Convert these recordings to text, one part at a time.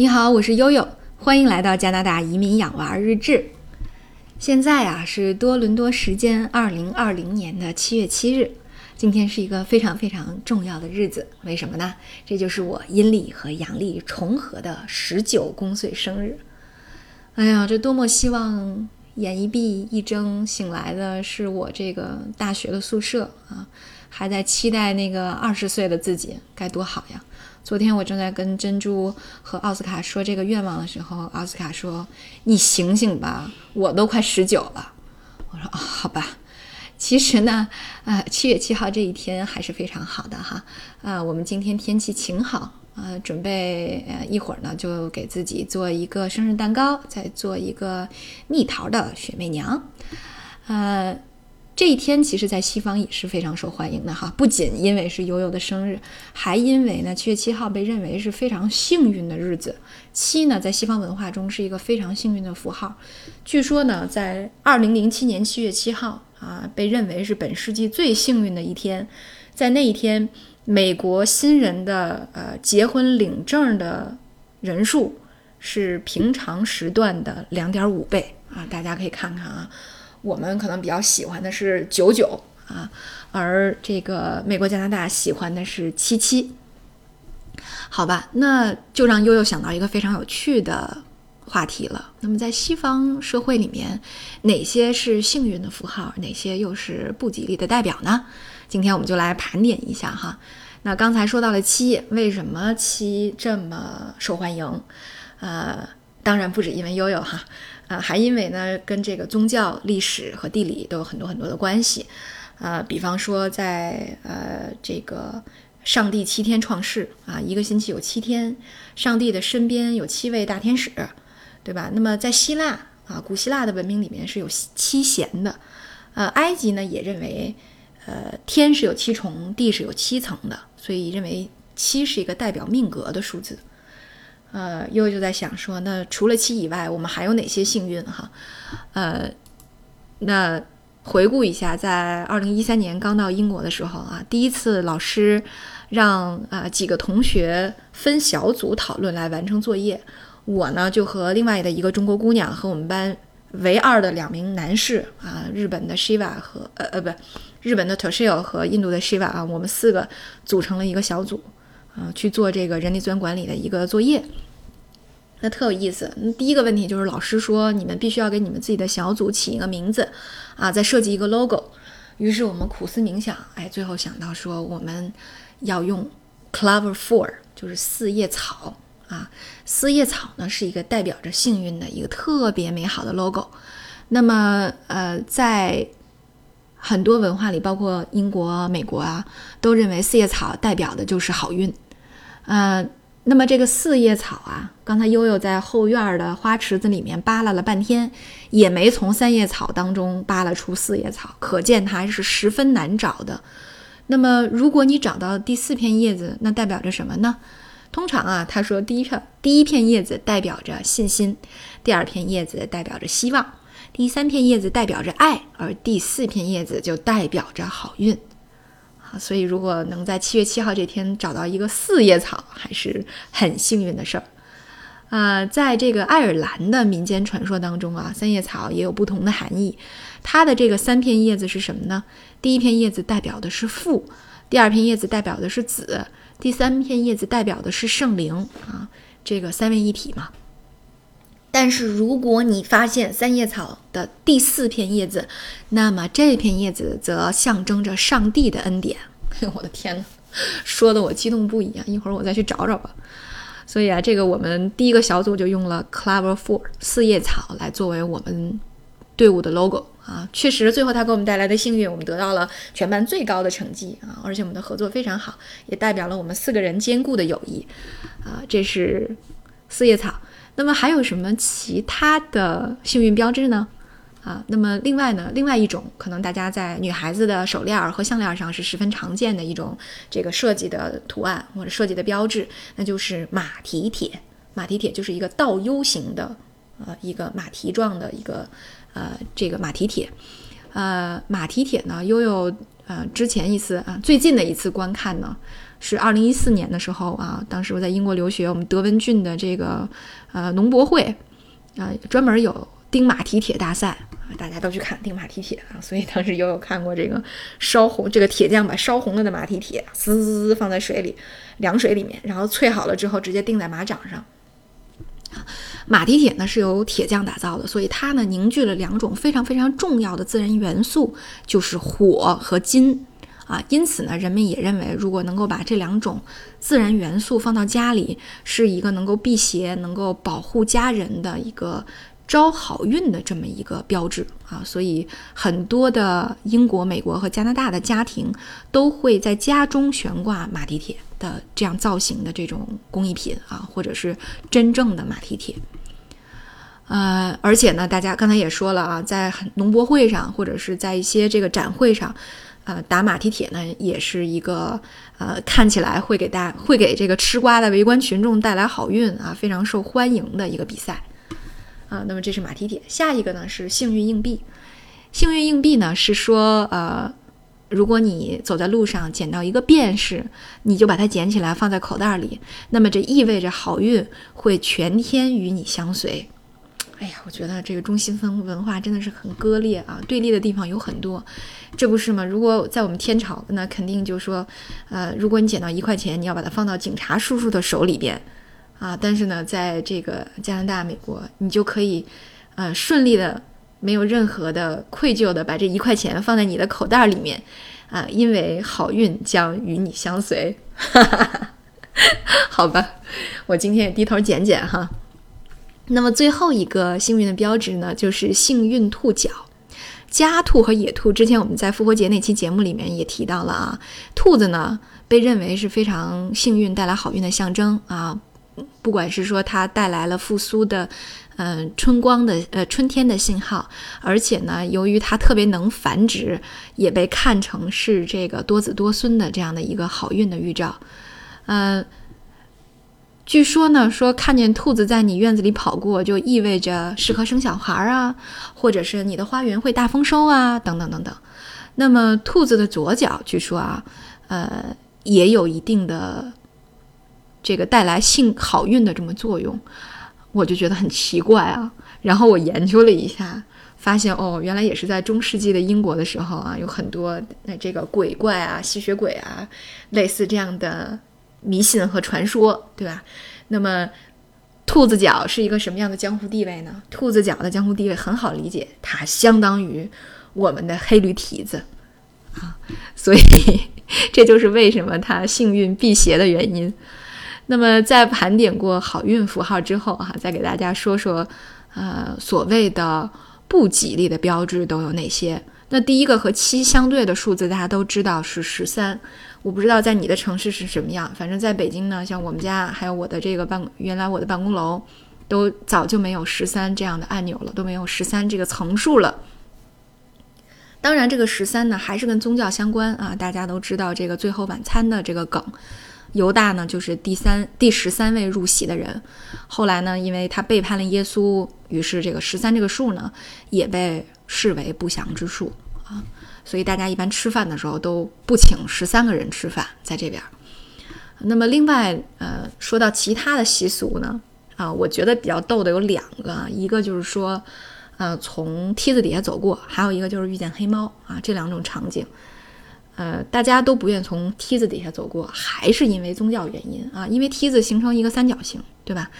你好，我是悠悠，欢迎来到加拿大移民养娃日志。现在啊是多伦多时间二零二零年的七月七日，今天是一个非常非常重要的日子，为什么呢？这就是我阴历和阳历重合的十九公岁生日。哎呀，这多么希望眼一闭一睁醒来的是我这个大学的宿舍啊，还在期待那个二十岁的自己，该多好呀！昨天我正在跟珍珠和奥斯卡说这个愿望的时候，奥斯卡说：“你醒醒吧，我都快十九了。”我说：“啊，好吧。”其实呢，呃，七月七号这一天还是非常好的哈。呃，我们今天天气晴好，呃，准备一会儿呢就给自己做一个生日蛋糕，再做一个蜜桃的雪媚娘，呃。这一天其实，在西方也是非常受欢迎的哈。不仅因为是悠悠的生日，还因为呢，七月七号被认为是非常幸运的日子。七呢，在西方文化中是一个非常幸运的符号。据说呢，在二零零七年七月七号啊，被认为是本世纪最幸运的一天。在那一天，美国新人的呃结婚领证的人数是平常时段的两点五倍啊！大家可以看看啊。我们可能比较喜欢的是九九啊，而这个美国加拿大喜欢的是七七。好吧，那就让悠悠想到一个非常有趣的话题了。那么在西方社会里面，哪些是幸运的符号，哪些又是不吉利的代表呢？今天我们就来盘点一下哈。那刚才说到了七，为什么七这么受欢迎？呃，当然不止因为悠悠哈。啊，还因为呢，跟这个宗教、历史和地理都有很多很多的关系，啊，比方说在呃这个上帝七天创世啊，一个星期有七天，上帝的身边有七位大天使，对吧？那么在希腊啊，古希腊的文明里面是有七贤的，呃，埃及呢也认为，呃，天是有七重，地是有七层的，所以认为七是一个代表命格的数字。呃，悠悠就在想说，那除了七以外，我们还有哪些幸运哈？呃，那回顾一下，在二零一三年刚到英国的时候啊，第一次老师让啊几个同学分小组讨论来完成作业，我呢就和另外的一个中国姑娘和我们班唯二的两名男士啊，日本的 Shiva 和呃呃不，日本的 Toshio 和印度的 Shiva 啊，我们四个组成了一个小组。啊，去做这个人力资源管理的一个作业，那特有意思。那第一个问题就是老师说你们必须要给你们自己的小组起一个名字，啊，再设计一个 logo。于是我们苦思冥想，哎，最后想到说我们要用 clover four，就是四叶草啊。四叶草呢是一个代表着幸运的一个特别美好的 logo。那么呃，在很多文化里，包括英国、美国啊，都认为四叶草代表的就是好运。呃，那么这个四叶草啊，刚才悠悠在后院的花池子里面扒拉了半天，也没从三叶草当中扒拉出四叶草，可见它是十分难找的。那么，如果你找到第四片叶子，那代表着什么呢？通常啊，他说第一片第一片叶子代表着信心，第二片叶子代表着希望，第三片叶子代表着爱，而第四片叶子就代表着好运。所以如果能在七月七号这天找到一个四叶草，还是很幸运的事儿。啊，在这个爱尔兰的民间传说当中啊，三叶草也有不同的含义。它的这个三片叶子是什么呢？第一片叶子代表的是父，第二片叶子代表的是子，第三片叶子代表的是圣灵啊，这个三位一体嘛。但是如果你发现三叶草的第四片叶子，那么这片叶子则象征着上帝的恩典。我的天呐，说的我激动不已啊！一会儿我再去找找吧。所以啊，这个我们第一个小组就用了 Clover Four 四叶草来作为我们队伍的 logo 啊。确实，最后它给我们带来的幸运，我们得到了全班最高的成绩啊！而且我们的合作非常好，也代表了我们四个人坚固的友谊啊。这是四叶草。那么还有什么其他的幸运标志呢？啊，那么另外呢，另外一种可能大家在女孩子的手链和项链上是十分常见的一种这个设计的图案或者设计的标志，那就是马蹄铁。马蹄铁就是一个倒 U 型的，呃，一个马蹄状的一个，呃，这个马蹄铁。呃，马蹄铁呢，悠悠呃之前一次啊，最近的一次观看呢，是二零一四年的时候啊，当时我在英国留学，我们德文郡的这个呃农博会啊，专门有钉马蹄铁大赛，啊大家都去看钉马蹄铁啊，所以当时又有看过这个烧红这个铁匠把烧红了的马蹄铁滋滋滋放在水里凉水里面，然后淬好了之后直接钉在马掌上。马蹄铁呢是由铁匠打造的，所以它呢凝聚了两种非常非常重要的自然元素，就是火和金。啊，因此呢，人们也认为，如果能够把这两种自然元素放到家里，是一个能够辟邪、能够保护家人的一个招好运的这么一个标志啊。所以，很多的英国、美国和加拿大的家庭都会在家中悬挂马蹄铁的这样造型的这种工艺品啊，或者是真正的马蹄铁。呃，而且呢，大家刚才也说了啊，在农博会上或者是在一些这个展会上。呃，打马蹄铁呢，也是一个呃，看起来会给大会给这个吃瓜的围观群众带来好运啊，非常受欢迎的一个比赛啊。那么这是马蹄铁，下一个呢是幸运硬币。幸运硬币呢是说，呃，如果你走在路上捡到一个便士，你就把它捡起来放在口袋里，那么这意味着好运会全天与你相随。哎呀，我觉得这个中西方文化真的是很割裂啊，对立的地方有很多，这不是吗？如果在我们天朝，那肯定就说，呃，如果你捡到一块钱，你要把它放到警察叔叔的手里边，啊，但是呢，在这个加拿大、美国，你就可以，呃，顺利的，没有任何的愧疚的把这一块钱放在你的口袋里面，啊，因为好运将与你相随。好吧，我今天也低头捡捡哈。那么最后一个幸运的标志呢，就是幸运兔角。家兔和野兔，之前我们在复活节那期节目里面也提到了啊。兔子呢，被认为是非常幸运、带来好运的象征啊。不管是说它带来了复苏的，嗯，春光的呃春天的信号，而且呢，由于它特别能繁殖，也被看成是这个多子多孙的这样的一个好运的预兆，嗯。据说呢，说看见兔子在你院子里跑过，就意味着适合生小孩啊，或者是你的花园会大丰收啊，等等等等。那么兔子的左脚，据说啊，呃，也有一定的这个带来幸好运的这么作用，我就觉得很奇怪啊。然后我研究了一下，发现哦，原来也是在中世纪的英国的时候啊，有很多那这个鬼怪啊、吸血鬼啊，类似这样的。迷信和传说，对吧？那么，兔子脚是一个什么样的江湖地位呢？兔子脚的江湖地位很好理解，它相当于我们的黑驴蹄子啊，所以 这就是为什么它幸运辟邪的原因。那么，在盘点过好运符号之后，哈，再给大家说说，呃，所谓的不吉利的标志都有哪些？那第一个和七相对的数字，大家都知道是十三。我不知道在你的城市是什么样，反正在北京呢，像我们家还有我的这个办原来我的办公楼，都早就没有十三这样的按钮了，都没有十三这个层数了。当然，这个十三呢还是跟宗教相关啊，大家都知道这个最后晚餐的这个梗，犹大呢就是第三第十三位入席的人，后来呢，因为他背叛了耶稣，于是这个十三这个数呢也被。视为不祥之数啊，所以大家一般吃饭的时候都不请十三个人吃饭，在这边。那么另外，呃，说到其他的习俗呢，啊，我觉得比较逗的有两个，一个就是说，呃，从梯子底下走过，还有一个就是遇见黑猫啊，这两种场景，呃，大家都不愿从梯子底下走过，还是因为宗教原因啊，因为梯子形成一个三角形，对吧？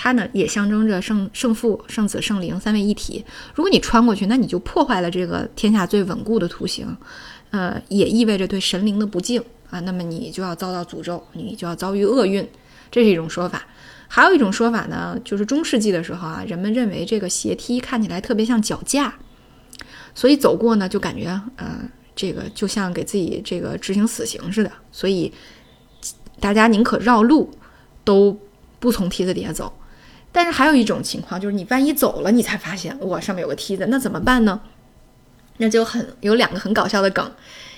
它呢也象征着圣圣父、圣子、圣灵三位一体。如果你穿过去，那你就破坏了这个天下最稳固的图形，呃，也意味着对神灵的不敬啊。那么你就要遭到诅咒，你就要遭遇厄运，这是一种说法。还有一种说法呢，就是中世纪的时候啊，人们认为这个斜梯看起来特别像脚架，所以走过呢就感觉呃，这个就像给自己这个执行死刑似的，所以大家宁可绕路，都不从梯子底下走。但是还有一种情况，就是你万一走了，你才发现哇，上面有个梯子，那怎么办呢？那就很有两个很搞笑的梗，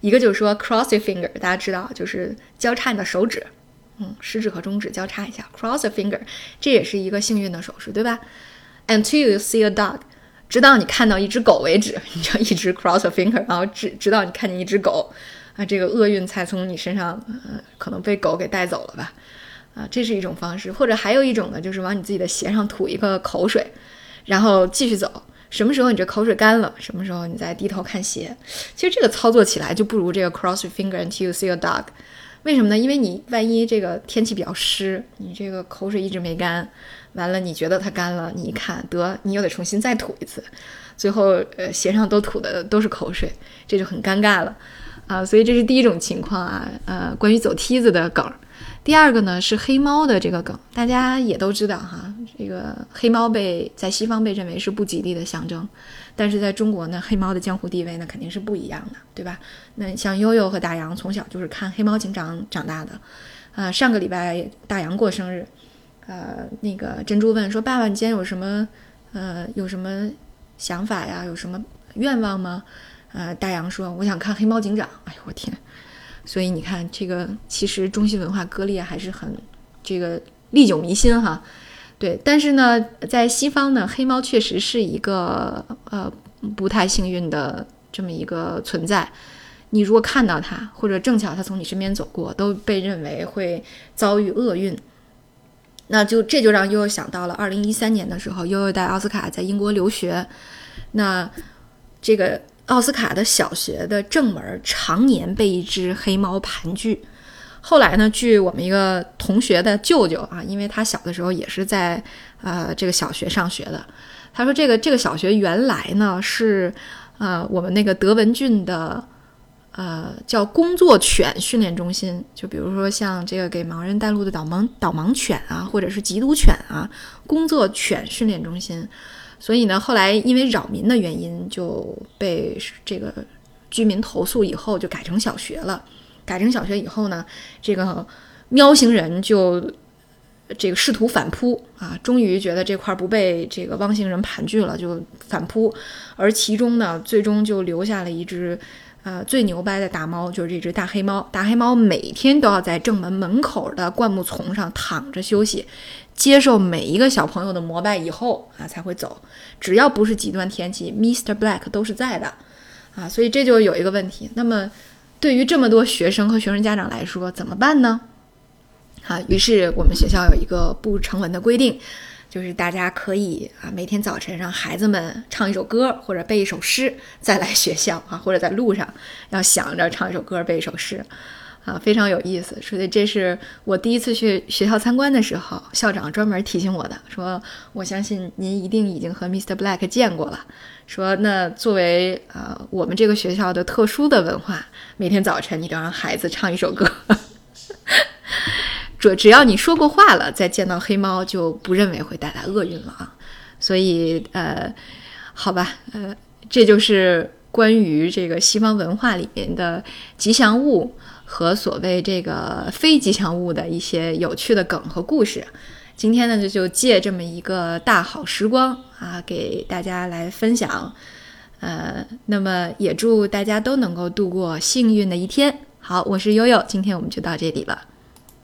一个就是说 cross your finger，大家知道就是交叉你的手指，嗯，食指和中指交叉一下，cross your finger，这也是一个幸运的手势，对吧？Until you see a dog，直到你看到一只狗为止，你就一直 cross your finger，然后直直到你看见一只狗，啊，这个厄运才从你身上呃可能被狗给带走了吧，啊，这是一种方式，或者还有一种呢，就是往你自己的鞋上吐一个口水，然后继续走。什么时候你这口水干了，什么时候你再低头看鞋。其实这个操作起来就不如这个 cross your finger until you see a dog。为什么呢？因为你万一这个天气比较湿，你这个口水一直没干，完了你觉得它干了，你一看得你又得重新再吐一次，最后呃鞋上都吐的都是口水，这就很尴尬了啊。所以这是第一种情况啊，呃，关于走梯子的梗。第二个呢是黑猫的这个梗，大家也都知道哈。这个黑猫被在西方被认为是不吉利的象征，但是在中国呢，黑猫的江湖地位那肯定是不一样的，对吧？那像悠悠和大洋从小就是看黑猫警长长大的，啊，上个礼拜大洋过生日，呃，那个珍珠问说：“爸爸，你今天有什么呃有什么想法呀？有什么愿望吗？”呃，大洋说：“我想看黑猫警长。”哎呦，我天！所以你看，这个其实中西文化割裂还是很这个历久弥新哈。对，但是呢，在西方呢，黑猫确实是一个呃不太幸运的这么一个存在。你如果看到它，或者正巧它从你身边走过，都被认为会遭遇厄运。那就这就让悠悠想到了二零一三年的时候，悠悠带奥斯卡在英国留学，那这个。奥斯卡的小学的正门常年被一只黑猫盘踞。后来呢，据我们一个同学的舅舅啊，因为他小的时候也是在呃这个小学上学的，他说这个这个小学原来呢是呃我们那个德文郡的呃叫工作犬训练中心，就比如说像这个给盲人带路的导盲导盲犬啊，或者是缉毒犬啊，工作犬训练中心。所以呢，后来因为扰民的原因，就被这个居民投诉，以后就改成小学了。改成小学以后呢，这个喵星人就这个试图反扑啊，终于觉得这块不被这个汪星人盘踞了，就反扑。而其中呢，最终就留下了一只呃最牛掰的大猫，就是这只大黑猫。大黑猫每天都要在正门门口的灌木丛上躺着休息。接受每一个小朋友的膜拜以后啊，才会走。只要不是极端天气，Mr. Black 都是在的啊。所以这就有一个问题。那么，对于这么多学生和学生家长来说，怎么办呢？啊，于是我们学校有一个不成文的规定，就是大家可以啊，每天早晨让孩子们唱一首歌或者背一首诗，再来学校啊，或者在路上要想着唱一首歌背一首诗。啊，非常有意思。所以这是我第一次去学校参观的时候，校长专门提醒我的，说我相信您一定已经和 Mr. Black 见过了。说那作为啊我们这个学校的特殊的文化，每天早晨你都让孩子唱一首歌，只只要你说过话了，再见到黑猫就不认为会带来厄运了啊。所以呃，好吧，呃，这就是关于这个西方文化里面的吉祥物。和所谓这个非吉祥物的一些有趣的梗和故事，今天呢就就借这么一个大好时光啊，给大家来分享。呃，那么也祝大家都能够度过幸运的一天。好，我是悠悠，今天我们就到这里了。